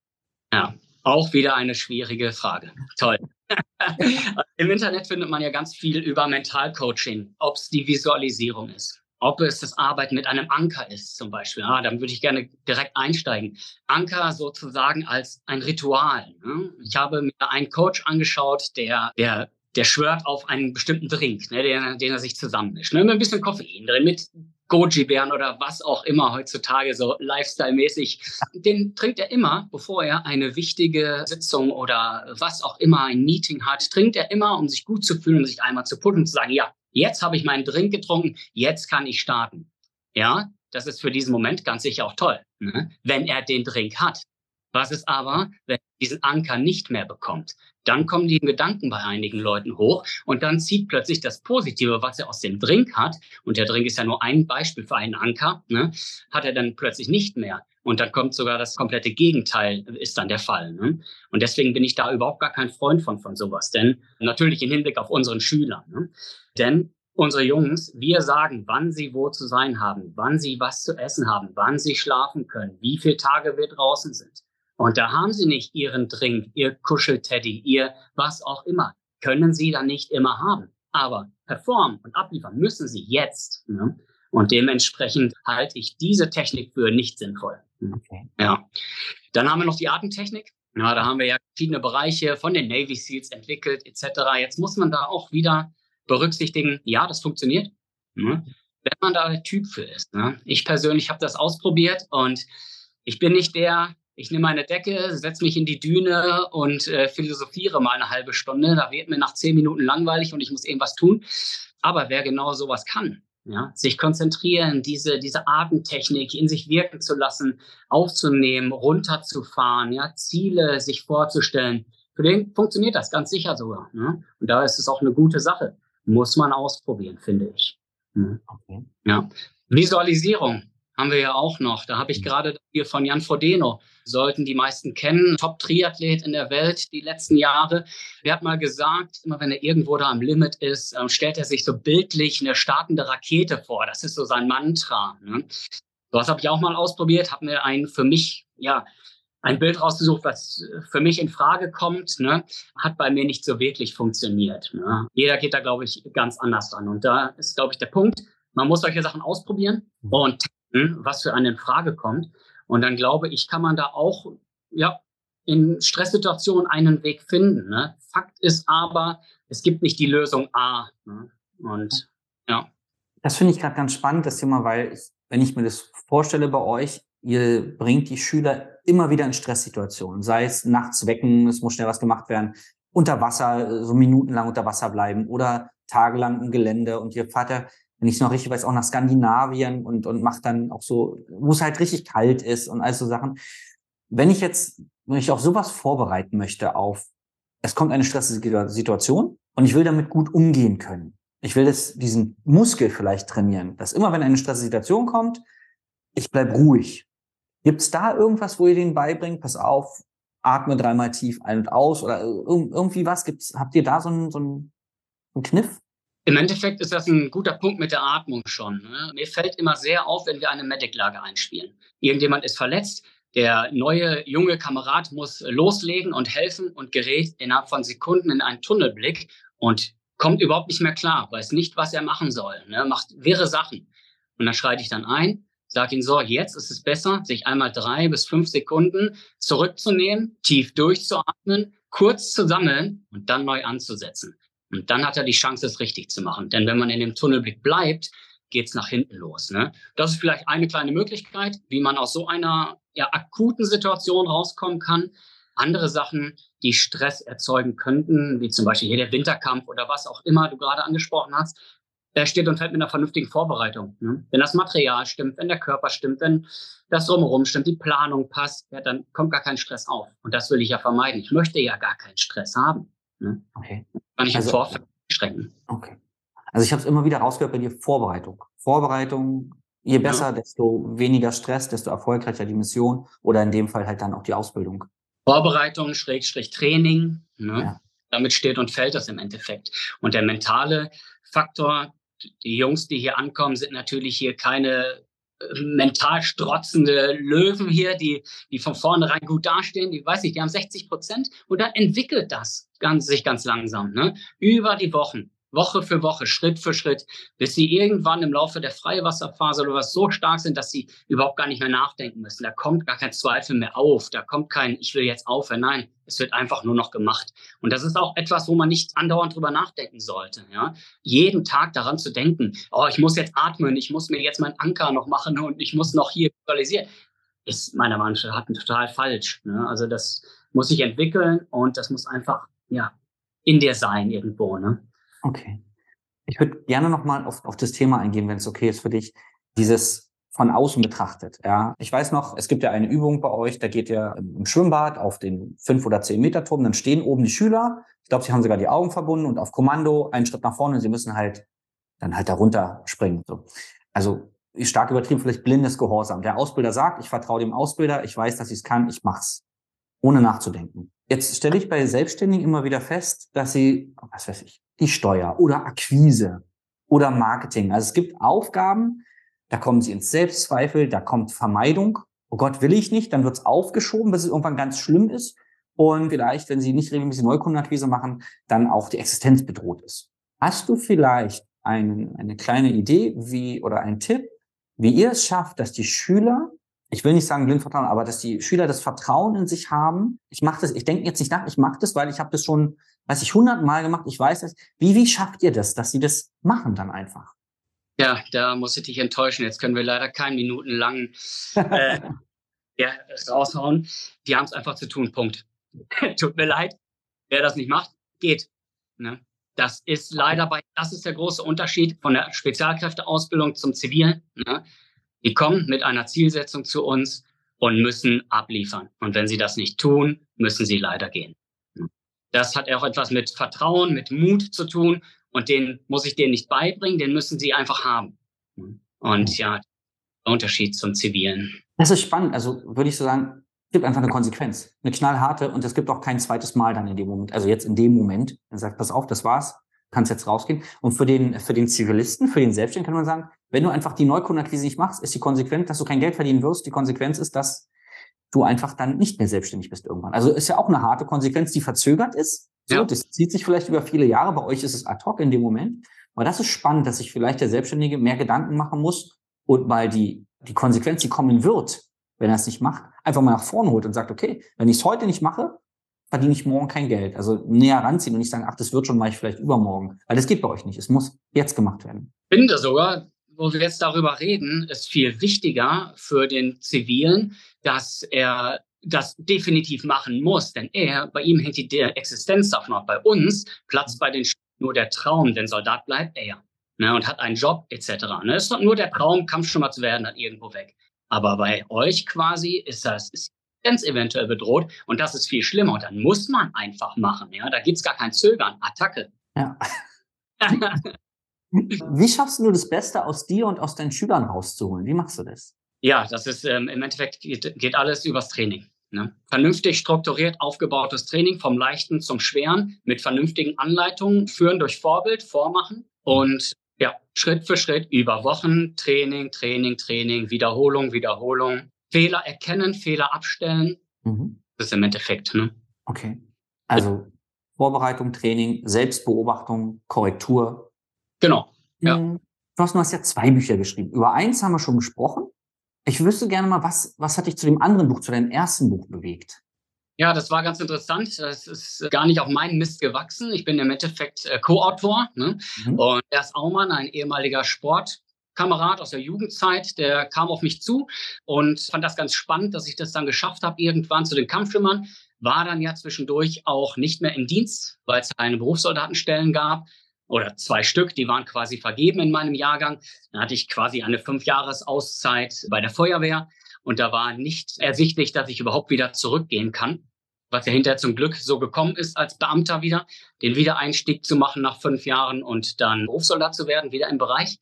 Ja, auch wieder eine schwierige Frage. Toll. Im Internet findet man ja ganz viel über Mentalcoaching, ob es die Visualisierung ist, ob es das Arbeiten mit einem Anker ist zum Beispiel. Ah, dann würde ich gerne direkt einsteigen. Anker sozusagen als ein Ritual. Ne? Ich habe mir einen Coach angeschaut, der, der der schwört auf einen bestimmten Drink, ne, den, den er sich zusammenmischt. Ne, mit ein bisschen Koffein drin, mit Goji-Bären oder was auch immer heutzutage so Lifestyle-mäßig. Den trinkt er immer, bevor er eine wichtige Sitzung oder was auch immer, ein Meeting hat, trinkt er immer, um sich gut zu fühlen, um sich einmal zu pushen und zu sagen, ja, jetzt habe ich meinen Drink getrunken, jetzt kann ich starten. Ja, das ist für diesen Moment ganz sicher auch toll, ne? wenn er den Drink hat. Was ist aber, wenn diesen Anker nicht mehr bekommt? Dann kommen die Gedanken bei einigen Leuten hoch und dann zieht plötzlich das Positive, was er aus dem Drink hat, und der Drink ist ja nur ein Beispiel für einen Anker, ne, hat er dann plötzlich nicht mehr. Und dann kommt sogar das komplette Gegenteil, ist dann der Fall. Ne? Und deswegen bin ich da überhaupt gar kein Freund von, von sowas. Denn natürlich im Hinblick auf unseren Schüler. Ne? Denn unsere Jungs, wir sagen, wann sie wo zu sein haben, wann sie was zu essen haben, wann sie schlafen können, wie viele Tage wir draußen sind. Und da haben sie nicht ihren Drink, ihr Kuschelteddy, ihr was auch immer. Können sie dann nicht immer haben. aber performen und abliefern müssen sie jetzt. Ne? Und dementsprechend halte ich diese Technik für nicht sinnvoll. Okay. Ja. Dann haben wir noch die Atemtechnik. Ja, da haben wir ja verschiedene Bereiche von den Navy Seals entwickelt, etc. Jetzt muss man da auch wieder berücksichtigen, ja, das funktioniert, ne? wenn man da der Typ für ist. Ne? Ich persönlich habe das ausprobiert und ich bin nicht der, ich nehme meine Decke, setze mich in die Düne und äh, philosophiere mal eine halbe Stunde. Da wird mir nach zehn Minuten langweilig und ich muss irgendwas tun. Aber wer genau sowas kann, ja, sich konzentrieren, diese, diese Atemtechnik in sich wirken zu lassen, aufzunehmen, runterzufahren, ja, Ziele sich vorzustellen. Für den funktioniert das ganz sicher sogar. Ne? Und da ist es auch eine gute Sache. Muss man ausprobieren, finde ich. Mhm. Okay. Ja. Visualisierung haben wir ja auch noch. Da habe ich mhm. gerade hier von Jan Frodeno, sollten die meisten kennen, Top-Triathlet in der Welt die letzten Jahre. Der hat mal gesagt, immer wenn er irgendwo da am Limit ist, ähm, stellt er sich so bildlich eine startende Rakete vor. Das ist so sein Mantra. Ne? Das habe ich auch mal ausprobiert, habe mir ein für mich, ja, ein Bild rausgesucht, was für mich in Frage kommt, ne, hat bei mir nicht so wirklich funktioniert. Ne. Jeder geht da, glaube ich, ganz anders ran. Und da ist, glaube ich, der Punkt, man muss solche Sachen ausprobieren mhm. und was für einen in Frage kommt. Und dann glaube ich, kann man da auch ja, in Stresssituationen einen Weg finden. Ne? Fakt ist aber, es gibt nicht die Lösung A. Ne? Und ja. Das finde ich gerade ganz spannend, das Thema, weil ich, wenn ich mir das vorstelle bei euch, ihr bringt die Schüler immer wieder in Stresssituationen, sei es nachts wecken, es muss schnell was gemacht werden, unter Wasser, so minutenlang unter Wasser bleiben oder tagelang im Gelände und ihr ja wenn ich es noch richtig weiß, auch nach Skandinavien und, und macht dann auch so, wo es halt richtig kalt ist und all so Sachen. Wenn ich jetzt wenn ich auf sowas vorbereiten möchte auf, es kommt eine stressige Situation und ich will damit gut umgehen können. Ich will das, diesen Muskel vielleicht trainieren, dass immer wenn eine stressige Situation kommt, ich bleib ruhig. Gibt es da irgendwas, wo ihr denen beibringt, pass auf, atme dreimal tief ein und aus oder irgendwie was? Gibt's, habt ihr da so einen, so einen Kniff? Im Endeffekt ist das ein guter Punkt mit der Atmung schon. Ne? Mir fällt immer sehr auf, wenn wir eine Medic-Lage einspielen. Irgendjemand ist verletzt, der neue junge Kamerad muss loslegen und helfen und gerät innerhalb von Sekunden in einen Tunnelblick und kommt überhaupt nicht mehr klar, weiß nicht, was er machen soll, ne? macht wirre Sachen. Und dann schreite ich dann ein, sage ihm so, jetzt ist es besser, sich einmal drei bis fünf Sekunden zurückzunehmen, tief durchzuatmen, kurz zu sammeln und dann neu anzusetzen. Und dann hat er die Chance, es richtig zu machen. Denn wenn man in dem Tunnelblick bleibt, geht es nach hinten los. Ne? Das ist vielleicht eine kleine Möglichkeit, wie man aus so einer ja, akuten Situation rauskommen kann. Andere Sachen, die Stress erzeugen könnten, wie zum Beispiel hier der Winterkampf oder was auch immer du gerade angesprochen hast, der steht und fällt mit einer vernünftigen Vorbereitung. Ne? Wenn das Material stimmt, wenn der Körper stimmt, wenn das drumherum stimmt, die Planung passt, ja, dann kommt gar kein Stress auf. Und das will ich ja vermeiden. Ich möchte ja gar keinen Stress haben. Ne? Okay. Kann ich also, im Vorfeld schränken. Okay. Also ich habe es immer wieder rausgehört bei dir, Vorbereitung. Vorbereitung, je besser, ja. desto weniger Stress, desto erfolgreicher die Mission oder in dem Fall halt dann auch die Ausbildung. Vorbereitung, Schrägstrich Training, ne? Ja. damit steht und fällt das im Endeffekt. Und der mentale Faktor, die Jungs, die hier ankommen, sind natürlich hier keine mental strotzende Löwen hier, die, die von vornherein gut dastehen, die weiß ich, die haben 60 Prozent und dann entwickelt das ganz, sich ganz langsam, ne? Über die Wochen. Woche für Woche, Schritt für Schritt, bis sie irgendwann im Laufe der Freiwasserphase oder was so stark sind, dass sie überhaupt gar nicht mehr nachdenken müssen. Da kommt gar kein Zweifel mehr auf. Da kommt kein, ich will jetzt aufhören. Nein, es wird einfach nur noch gemacht. Und das ist auch etwas, wo man nicht andauernd drüber nachdenken sollte. Ja? Jeden Tag daran zu denken, oh, ich muss jetzt atmen, ich muss mir jetzt meinen Anker noch machen und ich muss noch hier visualisieren, ist meiner Meinung nach total falsch. Ne? Also das muss sich entwickeln und das muss einfach, ja, in dir sein irgendwo. Ne? Okay. Ich würde gerne nochmal auf, auf das Thema eingehen, wenn es okay ist für dich. Dieses von außen betrachtet. Ja, ich weiß noch, es gibt ja eine Übung bei euch, da geht ihr im Schwimmbad auf den fünf oder zehn Meter Turm, dann stehen oben die Schüler. Ich glaube, sie haben sogar die Augen verbunden und auf Kommando einen Schritt nach vorne. Sie müssen halt dann halt darunter springen. So. Also stark übertrieben, vielleicht blindes Gehorsam. Der Ausbilder sagt, ich vertraue dem Ausbilder, ich weiß, dass ich es kann, ich mach's, ohne nachzudenken. Jetzt stelle ich bei Selbstständigen immer wieder fest, dass sie, was weiß ich, die Steuer oder Akquise oder Marketing. Also es gibt Aufgaben, da kommen sie ins Selbstzweifel, da kommt Vermeidung. Oh Gott, will ich nicht, dann wird es aufgeschoben, bis es irgendwann ganz schlimm ist. Und vielleicht, wenn sie nicht regelmäßig Neukundenakquise machen, dann auch die Existenz bedroht ist. Hast du vielleicht einen, eine kleine Idee wie oder einen Tipp, wie ihr es schafft, dass die Schüler, ich will nicht sagen blind vertrauen, aber dass die Schüler das Vertrauen in sich haben. Ich mache das, ich denke jetzt nicht nach, ich mache das, weil ich habe das schon, weiß ich, hundertmal gemacht, ich weiß das. Wie, wie schafft ihr das, dass sie das machen dann einfach? Ja, da muss ich dich enttäuschen. Jetzt können wir leider keinen minutenlangen äh, ja, raushauen. Die haben es einfach zu tun. Punkt. Tut mir leid. Wer das nicht macht, geht. Ne? Das ist leider bei, das ist der große Unterschied von der Spezialkräfteausbildung zum Zivilen. Ne? Die kommen mit einer Zielsetzung zu uns und müssen abliefern. Und wenn sie das nicht tun, müssen sie leider gehen. Das hat auch etwas mit Vertrauen, mit Mut zu tun. Und den muss ich denen nicht beibringen, den müssen sie einfach haben. Und ja, der Unterschied zum Zivilen. Das ist spannend. Also würde ich so sagen, es gibt einfach eine Konsequenz, eine knallharte und es gibt auch kein zweites Mal dann in dem Moment. Also jetzt in dem Moment, dann sagt, pass auf, das war's, kannst jetzt rausgehen. Und für den, für den Zivilisten, für den Selbstständigen kann man sagen, wenn du einfach die Neukundenakquise nicht machst, ist die Konsequenz, dass du kein Geld verdienen wirst. Die Konsequenz ist, dass du einfach dann nicht mehr selbstständig bist irgendwann. Also ist ja auch eine harte Konsequenz, die verzögert ist. So, ja. Das zieht sich vielleicht über viele Jahre. Bei euch ist es ad hoc in dem Moment. Aber das ist spannend, dass sich vielleicht der Selbstständige mehr Gedanken machen muss und weil die, die Konsequenz, die kommen wird, wenn er es nicht macht, einfach mal nach vorne holt und sagt, okay, wenn ich es heute nicht mache, verdiene ich morgen kein Geld. Also näher ranziehen und nicht sagen, ach, das wird schon, mache ich vielleicht übermorgen. Weil das geht bei euch nicht. Es muss jetzt gemacht werden. Ich finde sogar, wo wir jetzt darüber reden, ist viel wichtiger für den Zivilen, dass er das definitiv machen muss, denn er, bei ihm hängt die Existenz davon ab. Bei uns platzt bei den nur der Traum, denn Soldat bleibt er ne, und hat einen Job etc. Ne, ist doch nur der Traum, Kampfschwimmer zu werden, dann irgendwo weg. Aber bei euch quasi ist das ist ganz eventuell bedroht und das ist viel schlimmer. Und dann muss man einfach machen. Ja, da gibt's gar kein Zögern. Attacke. Ja. Wie schaffst du das Beste aus dir und aus deinen Schülern rauszuholen? Wie machst du das? Ja, das ist ähm, im Endeffekt geht, geht alles übers Training. Ne? Vernünftig strukturiert aufgebautes Training vom Leichten zum Schweren mit vernünftigen Anleitungen, führen durch Vorbild, vormachen und ja, Schritt für Schritt über Wochen Training, Training, Training, Wiederholung, Wiederholung. Fehler erkennen, Fehler abstellen. Mhm. Das ist im Endeffekt. Ne? Okay. Also Vorbereitung, Training, Selbstbeobachtung, Korrektur. Genau. Ja. Mhm. Du hast, du hast ja zwei Bücher geschrieben. Über eins haben wir schon gesprochen. Ich wüsste gerne mal, was, was hat dich zu dem anderen Buch, zu deinem ersten Buch bewegt? Ja, das war ganz interessant. Das ist gar nicht auf meinen Mist gewachsen. Ich bin im Endeffekt äh, Co-Autor. Ne? Mhm. Und Ers Aumann, ein ehemaliger Sportkamerad aus der Jugendzeit, der kam auf mich zu und fand das ganz spannend, dass ich das dann geschafft habe, irgendwann zu den Kampfschwimmern. War dann ja zwischendurch auch nicht mehr im Dienst, weil es eine Berufssoldatenstellen gab oder zwei Stück, die waren quasi vergeben in meinem Jahrgang. Dann hatte ich quasi eine Fünfjahresauszeit bei der Feuerwehr und da war nicht ersichtlich, dass ich überhaupt wieder zurückgehen kann. Was ja hinterher zum Glück so gekommen ist, als Beamter wieder, den Wiedereinstieg zu machen nach fünf Jahren und dann Berufssoldat zu werden, wieder im Bereich.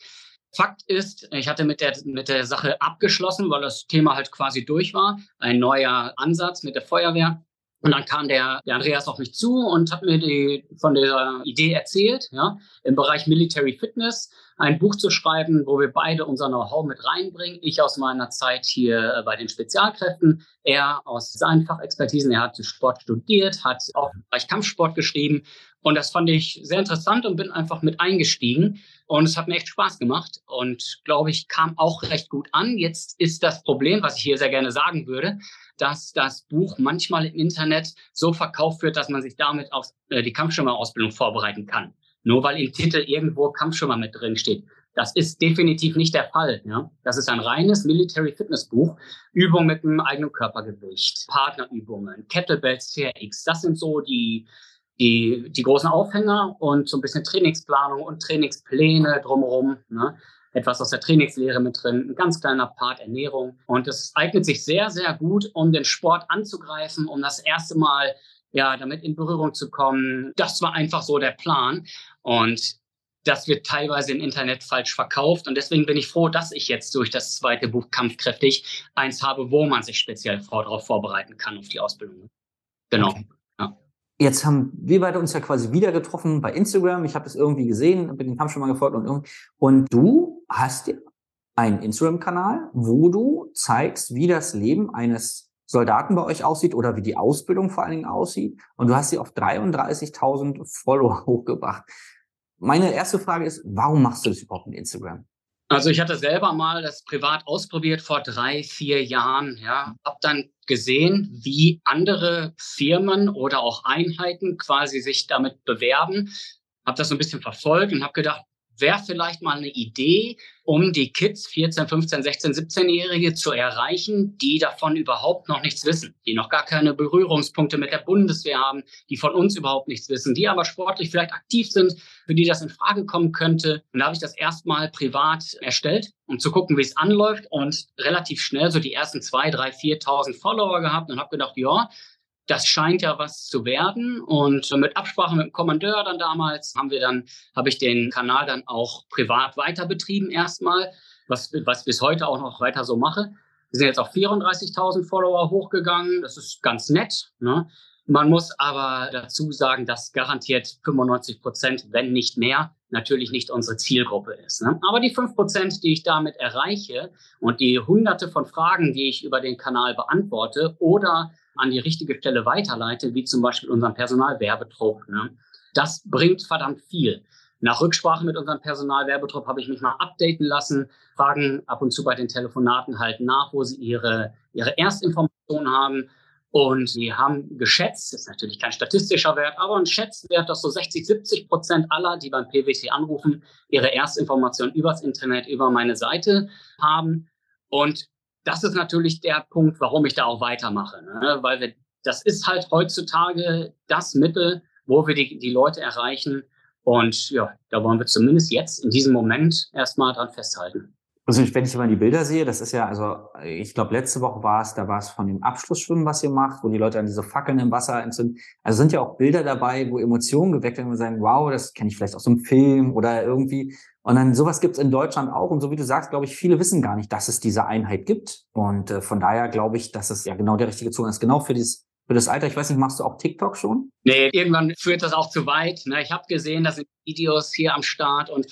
Fakt ist, ich hatte mit der, mit der Sache abgeschlossen, weil das Thema halt quasi durch war. Ein neuer Ansatz mit der Feuerwehr. Und dann kam der, der Andreas auf mich zu und hat mir die, von der Idee erzählt, ja, im Bereich Military Fitness ein Buch zu schreiben, wo wir beide unser Know-how mit reinbringen. Ich aus meiner Zeit hier bei den Spezialkräften, er aus seinen Fachexpertisen. Er hat Sport studiert, hat auch im Bereich Kampfsport geschrieben. Und das fand ich sehr interessant und bin einfach mit eingestiegen. Und es hat mir echt Spaß gemacht und glaube ich, kam auch recht gut an. Jetzt ist das Problem, was ich hier sehr gerne sagen würde, dass das Buch manchmal im Internet so verkauft wird, dass man sich damit auf äh, die Kampfschirmerausbildung vorbereiten kann. Nur weil im Titel irgendwo Kampfschirmer mit drin steht. Das ist definitiv nicht der Fall. Ja? Das ist ein reines Military Fitness Buch. Übungen mit einem eigenen Körpergewicht, Partnerübungen, Kettlebells CRX. Das sind so die, die, die großen Aufhänger und so ein bisschen Trainingsplanung und Trainingspläne drumherum. Ne? etwas aus der Trainingslehre mit drin, ein ganz kleiner Part Ernährung. Und es eignet sich sehr, sehr gut, um den Sport anzugreifen, um das erste Mal ja, damit in Berührung zu kommen. Das war einfach so der Plan. Und das wird teilweise im Internet falsch verkauft. Und deswegen bin ich froh, dass ich jetzt durch das zweite Buch Kampfkräftig eins habe, wo man sich speziell vor, darauf vorbereiten kann, auf die Ausbildung. Genau. Okay. Jetzt haben wir beide uns ja quasi wieder getroffen bei Instagram. Ich habe das irgendwie gesehen, bin den Kampf schon mal gefolgt und Und du hast ja einen Instagram-Kanal, wo du zeigst, wie das Leben eines Soldaten bei euch aussieht oder wie die Ausbildung vor allen Dingen aussieht. Und du hast sie auf 33.000 Follower hochgebracht. Meine erste Frage ist, warum machst du das überhaupt mit Instagram? Also ich hatte selber mal das privat ausprobiert vor drei, vier Jahren. Ja, habe dann gesehen, wie andere Firmen oder auch Einheiten quasi sich damit bewerben. Habe das so ein bisschen verfolgt und habe gedacht, wäre vielleicht mal eine Idee, um die Kids, 14, 15, 16, 17-Jährige zu erreichen, die davon überhaupt noch nichts wissen, die noch gar keine Berührungspunkte mit der Bundeswehr haben, die von uns überhaupt nichts wissen, die aber sportlich vielleicht aktiv sind, für die das in Frage kommen könnte. Und da habe ich das erstmal privat erstellt, um zu gucken, wie es anläuft und relativ schnell so die ersten zwei, drei, 4.000 Follower gehabt und habe gedacht, ja, das scheint ja was zu werden. Und mit Absprache mit dem Kommandeur dann damals haben wir dann, habe ich den Kanal dann auch privat weiter betrieben erstmal, was, was bis heute auch noch weiter so mache. Wir sind jetzt auf 34.000 Follower hochgegangen. Das ist ganz nett. Ne? Man muss aber dazu sagen, dass garantiert 95 Prozent, wenn nicht mehr, natürlich nicht unsere Zielgruppe ist. Ne? Aber die fünf Prozent, die ich damit erreiche und die hunderte von Fragen, die ich über den Kanal beantworte oder an die richtige Stelle weiterleite, wie zum Beispiel unseren Personalwerbetrupp. Ne? Das bringt verdammt viel. Nach Rücksprache mit unserem Personalwerbetrupp habe ich mich mal updaten lassen, fragen ab und zu bei den Telefonaten halt nach, wo sie ihre, ihre Erstinformationen haben. Und sie haben geschätzt, das ist natürlich kein statistischer Wert, aber ein Schätzwert, dass so 60, 70 Prozent aller, die beim PwC anrufen, ihre Erstinformationen übers Internet, über meine Seite haben. Und das ist natürlich der Punkt, warum ich da auch weitermache. Ne? Weil wir, das ist halt heutzutage das Mittel, wo wir die, die Leute erreichen. Und ja, da wollen wir zumindest jetzt in diesem Moment erstmal dran festhalten. Also wenn ich immer die Bilder sehe, das ist ja, also ich glaube, letzte Woche war es, da war es von dem Abschlussschwimmen, was ihr macht, wo die Leute dann diese Fackeln im Wasser entzünden. Also sind ja auch Bilder dabei, wo Emotionen geweckt werden und sagen, wow, das kenne ich vielleicht aus einem Film oder irgendwie. Und dann sowas gibt es in Deutschland auch. Und so wie du sagst, glaube ich, viele wissen gar nicht, dass es diese Einheit gibt. Und äh, von daher glaube ich, dass es ja genau der richtige Zugang ist. Genau für dieses für das Alter, ich weiß nicht, machst du auch TikTok schon? Nee, irgendwann führt das auch zu weit. Ne? Ich habe gesehen, das sind Videos hier am Start und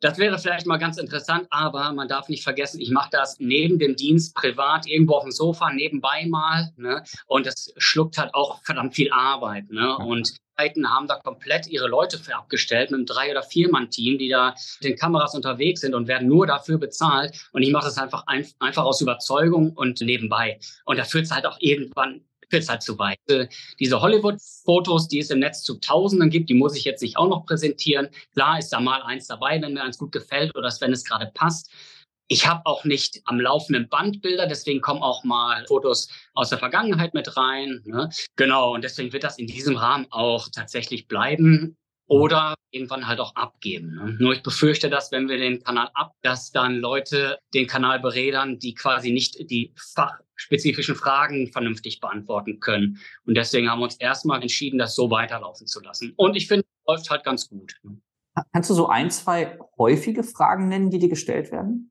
das wäre vielleicht mal ganz interessant, aber man darf nicht vergessen, ich mache das neben dem Dienst privat irgendwo auf dem Sofa nebenbei mal. Ne? Und das schluckt halt auch verdammt viel Arbeit. Ne? Und haben da komplett ihre Leute für abgestellt mit einem drei- oder viermann-Team, die da mit den Kameras unterwegs sind und werden nur dafür bezahlt. Und ich mache das einfach, ein, einfach aus Überzeugung und nebenbei. Und da führt es halt auch irgendwann führt halt zu weit. Diese Hollywood-Fotos, die es im Netz zu Tausenden gibt, die muss ich jetzt nicht auch noch präsentieren. Klar ist da mal eins dabei, wenn mir eins gut gefällt oder wenn es gerade passt. Ich habe auch nicht am laufenden Band Bilder, deswegen kommen auch mal Fotos aus der Vergangenheit mit rein. Ne? Genau, und deswegen wird das in diesem Rahmen auch tatsächlich bleiben oder irgendwann halt auch abgeben. Ne? Nur ich befürchte, dass wenn wir den Kanal ab, dass dann Leute den Kanal berädern, die quasi nicht die fachspezifischen Fragen vernünftig beantworten können. Und deswegen haben wir uns erstmal entschieden, das so weiterlaufen zu lassen. Und ich finde, es läuft halt ganz gut. Kannst du so ein, zwei häufige Fragen nennen, die dir gestellt werden?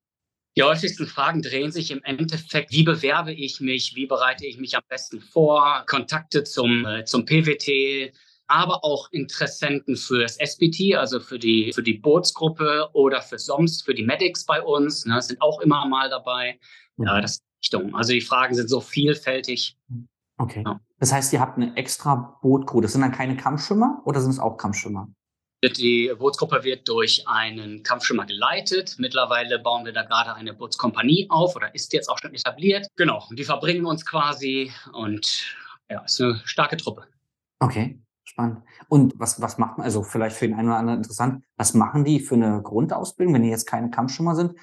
Die häufigsten Fragen drehen sich im Endeffekt, wie bewerbe ich mich, wie bereite ich mich am besten vor, Kontakte zum, äh, zum PWT, aber auch Interessenten für das SBT, also für die, für die Bootsgruppe oder für sonst, für die Medics bei uns, ne, sind auch immer mal dabei. Ja, das Richtung. Also die Fragen sind so vielfältig. Okay. Ja. Das heißt, ihr habt eine extra Bootcrew. Das sind dann keine Kampfschwimmer oder sind es auch Kampfschwimmer? Die Bootsgruppe wird durch einen Kampfschwimmer geleitet. Mittlerweile bauen wir da gerade eine Bootskompanie auf oder ist jetzt auch schon etabliert. Genau, und die verbringen uns quasi und ja, ist eine starke Truppe. Okay. Spannend. Und was, was macht man, also vielleicht für den einen oder anderen interessant, was machen die für eine Grundausbildung, wenn die jetzt keine Kampfschwimmer sind?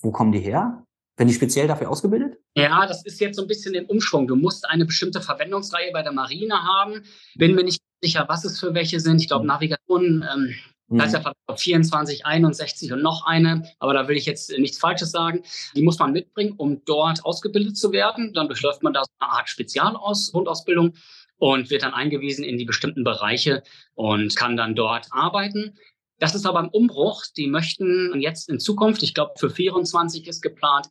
Wo kommen die her? Werden die speziell dafür ausgebildet? Ja, das ist jetzt so ein bisschen im Umschwung. Du musst eine bestimmte Verwendungsreihe bei der Marine haben. Bin mir nicht sicher, was es für welche sind. Ich glaube, mhm. Navigation, ähm, mhm. das ist ja 24, 61 und noch eine, aber da will ich jetzt nichts Falsches sagen. Die muss man mitbringen, um dort ausgebildet zu werden. Dann durchläuft man da so eine Art Spezialgrundausbildung und wird dann eingewiesen in die bestimmten Bereiche und kann dann dort arbeiten. Das ist aber ein Umbruch. Die möchten jetzt in Zukunft, ich glaube für 24 ist geplant,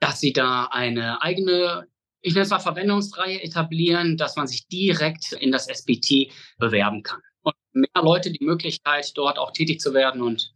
dass sie da eine eigene, ich nenne es mal Verwendungsreihe etablieren, dass man sich direkt in das SBT bewerben kann. Und mehr Leute die Möglichkeit, dort auch tätig zu werden und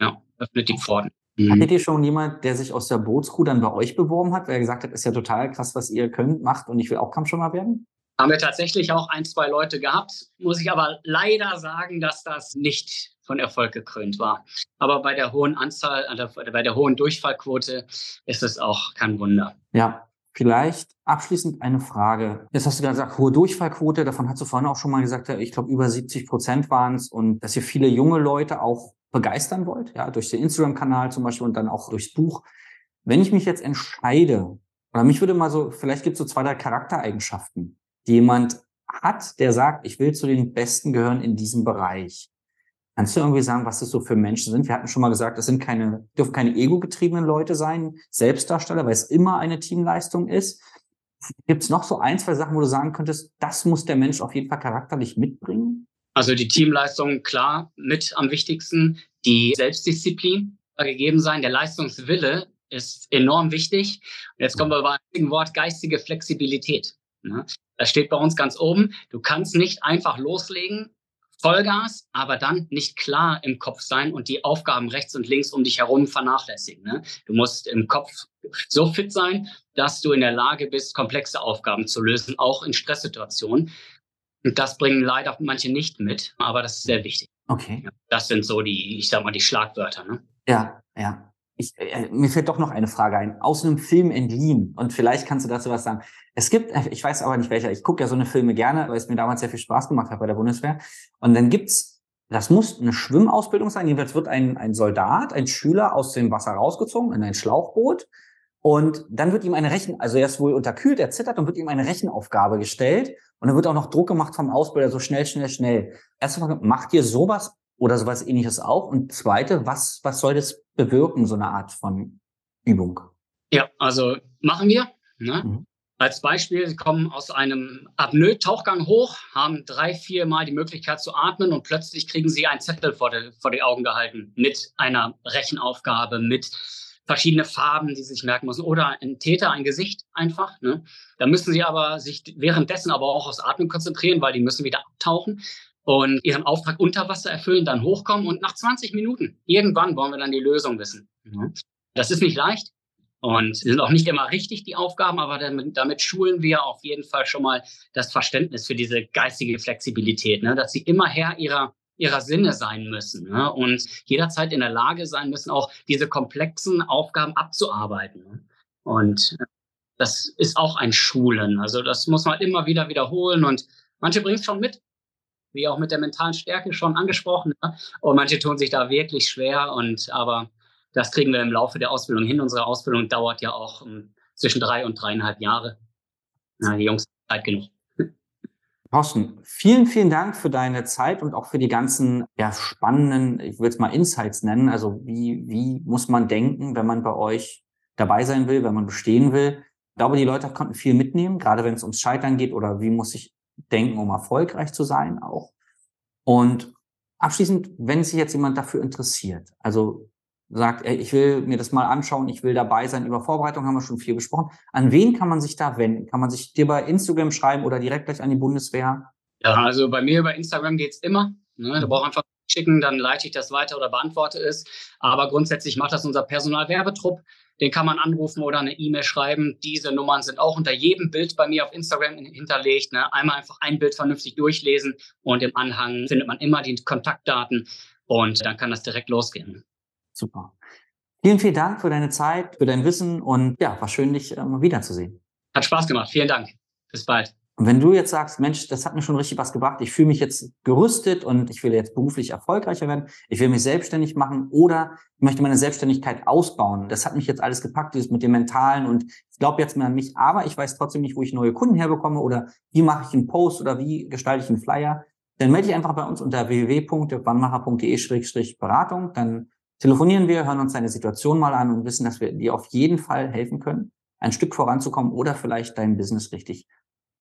ja, öffnet die Pforten. Mhm. Hattet ihr schon jemand, der sich aus der Bootscrew dann bei euch beworben hat, weil er gesagt hat, ist ja total krass, was ihr könnt, macht und ich will auch Kampfschwimmer werden? Haben wir tatsächlich auch ein, zwei Leute gehabt. Muss ich aber leider sagen, dass das nicht von Erfolg gekrönt war. Aber bei der hohen Anzahl, bei der hohen Durchfallquote ist es auch kein Wunder. Ja, Vielleicht abschließend eine Frage. Jetzt hast du gesagt, hohe Durchfallquote. Davon hast du vorhin auch schon mal gesagt, ich glaube, über 70 Prozent waren es und dass ihr viele junge Leute auch begeistern wollt, ja, durch den Instagram-Kanal zum Beispiel und dann auch durchs Buch. Wenn ich mich jetzt entscheide, oder mich würde mal so, vielleicht gibt es so zwei, drei Charaktereigenschaften, die jemand hat, der sagt, ich will zu den Besten gehören in diesem Bereich. Kannst du irgendwie sagen, was das so für Menschen sind? Wir hatten schon mal gesagt, das sind keine, dürfen keine ego-getriebenen Leute sein, Selbstdarsteller, weil es immer eine Teamleistung ist. Gibt es noch so ein, zwei Sachen, wo du sagen könntest, das muss der Mensch auf jeden Fall charakterlich mitbringen? Also die Teamleistung, klar, mit am wichtigsten. Die Selbstdisziplin gegeben sein. Der Leistungswille ist enorm wichtig. Und jetzt kommen wir bei einem Wort geistige Flexibilität. Ne? Das steht bei uns ganz oben. Du kannst nicht einfach loslegen Vollgas, aber dann nicht klar im Kopf sein und die Aufgaben rechts und links um dich herum vernachlässigen. Ne? Du musst im Kopf so fit sein, dass du in der Lage bist, komplexe Aufgaben zu lösen, auch in Stresssituationen. Und das bringen leider manche nicht mit, aber das ist sehr wichtig. Okay. Das sind so die, ich sag mal, die Schlagwörter. Ne? Ja, ja ich, äh, mir fällt doch noch eine Frage ein. Aus einem Film entliehen. Und vielleicht kannst du dazu was sagen. Es gibt, äh, ich weiß aber nicht welcher, ich gucke ja so eine Filme gerne, weil es mir damals sehr viel Spaß gemacht hat bei der Bundeswehr. Und dann gibt's, das muss eine Schwimmausbildung sein. Jedenfalls wird ein, ein Soldat, ein Schüler aus dem Wasser rausgezogen in ein Schlauchboot. Und dann wird ihm eine Rechen, also er ist wohl unterkühlt, er zittert und wird ihm eine Rechenaufgabe gestellt. Und dann wird auch noch Druck gemacht vom Ausbilder, so schnell, schnell, schnell. Erste Frage, macht ihr sowas oder sowas ähnliches auch? Und zweite, was, was soll das bewirken, so eine Art von Übung? Ja, also machen wir. Ne? Mhm. Als Beispiel, Sie kommen aus einem Apnoe-Tauchgang hoch, haben drei, vier Mal die Möglichkeit zu atmen und plötzlich kriegen Sie einen Zettel vor die, vor die Augen gehalten mit einer Rechenaufgabe, mit verschiedene Farben, die Sie sich merken müssen oder ein Täter, ein Gesicht einfach. Ne? Da müssen Sie aber sich währenddessen aber auch aufs Atmen konzentrieren, weil die müssen wieder abtauchen und ihren Auftrag unter Wasser erfüllen, dann hochkommen und nach 20 Minuten, irgendwann wollen wir dann die Lösung wissen. Mhm. Das ist nicht leicht und sind auch nicht immer richtig, die Aufgaben, aber damit, damit, schulen wir auf jeden Fall schon mal das Verständnis für diese geistige Flexibilität, ne? dass sie immer Herr ihrer, ihrer Sinne sein müssen ne? und jederzeit in der Lage sein müssen, auch diese komplexen Aufgaben abzuarbeiten. Ne? Und das ist auch ein Schulen. Also das muss man immer wieder wiederholen und manche bringen es schon mit, wie auch mit der mentalen Stärke schon angesprochen. Ja? Und manche tun sich da wirklich schwer. Und aber das kriegen wir im Laufe der Ausbildung hin. Unsere Ausbildung dauert ja auch um, ähm, zwischen drei und dreieinhalb Jahre. Na, die Jungs Zeit genug. Thorsten, vielen, vielen Dank für deine Zeit und auch für die ganzen ja, spannenden, ich will es mal Insights nennen. Also wie, wie muss man denken, wenn man bei euch dabei sein will, wenn man bestehen will? Ich glaube, die Leute konnten viel mitnehmen, gerade wenn es ums Scheitern geht oder wie muss ich denken, um erfolgreich zu sein auch. Und abschließend, wenn sich jetzt jemand dafür interessiert, also sagt, ich will mir das mal anschauen, ich will dabei sein, über Vorbereitung haben wir schon viel gesprochen. An wen kann man sich da wenden? Kann man sich dir bei Instagram schreiben oder direkt gleich an die Bundeswehr? Ja, also bei mir über Instagram geht's immer. Ne? Da braucht einfach schicken, dann leite ich das weiter oder beantworte es. Aber grundsätzlich macht das unser Personalwerbetrupp. Den kann man anrufen oder eine E-Mail schreiben. Diese Nummern sind auch unter jedem Bild bei mir auf Instagram hinterlegt. Ne? Einmal einfach ein Bild vernünftig durchlesen und im Anhang findet man immer die Kontaktdaten und dann kann das direkt losgehen. Super. Vielen, vielen Dank für deine Zeit, für dein Wissen und ja, war schön, dich äh, mal wiederzusehen. Hat Spaß gemacht. Vielen Dank. Bis bald. Wenn du jetzt sagst, Mensch, das hat mir schon richtig was gebracht, ich fühle mich jetzt gerüstet und ich will jetzt beruflich erfolgreicher werden, ich will mich selbstständig machen oder ich möchte meine Selbstständigkeit ausbauen. Das hat mich jetzt alles gepackt, dieses mit dem Mentalen und ich glaube jetzt mehr an mich, aber ich weiß trotzdem nicht, wo ich neue Kunden herbekomme oder wie mache ich einen Post oder wie gestalte ich einen Flyer. Dann melde dich einfach bei uns unter www.wannmacher.de-beratung. Dann telefonieren wir, hören uns deine Situation mal an und wissen, dass wir dir auf jeden Fall helfen können, ein Stück voranzukommen oder vielleicht dein Business richtig